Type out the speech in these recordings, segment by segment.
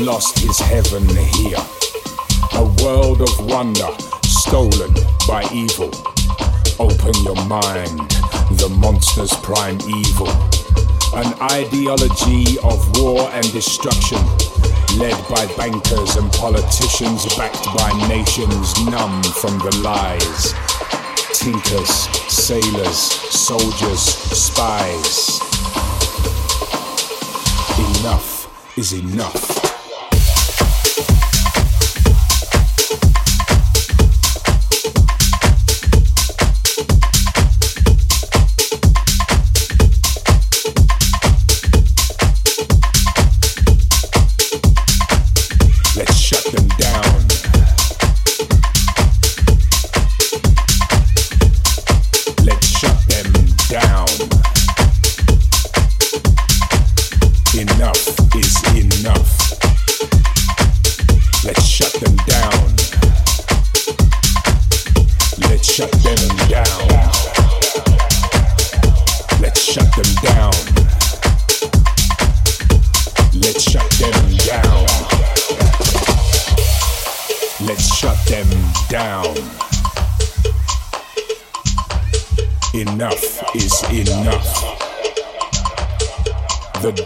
lost his heaven here. A world of wonder stolen by evil. Open your mind, the monster's prime evil. An ideology of war and destruction, led by bankers and politicians, backed by nations numb from the lies. Tinkers, sailors, soldiers, spies. Enough is enough.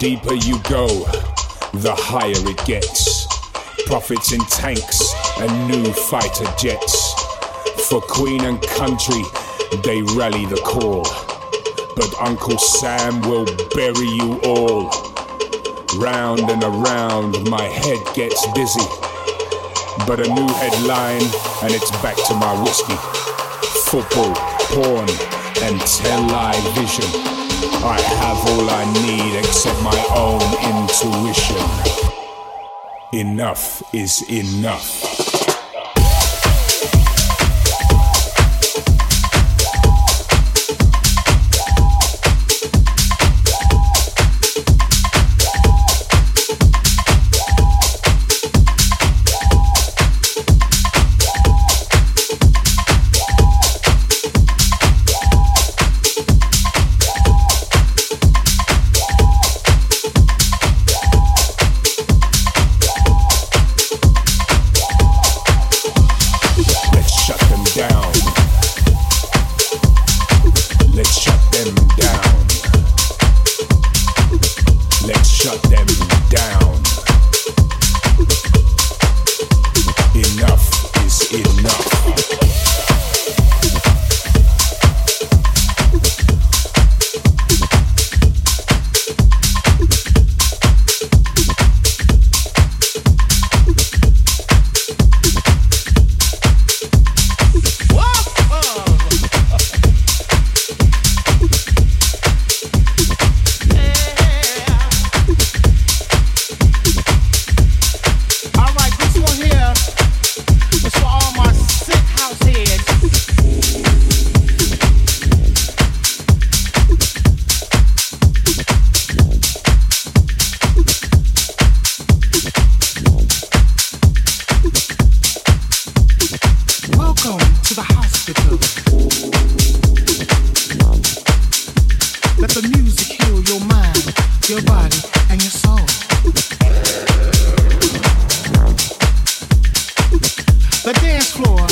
Deeper you go, the higher it gets. Profits in tanks and new fighter jets. For Queen and country, they rally the call. But Uncle Sam will bury you all. Round and around, my head gets busy. But a new headline, and it's back to my whiskey. Football, porn, and lie vision. I have all I need except my own intuition. Enough is enough. The dance floor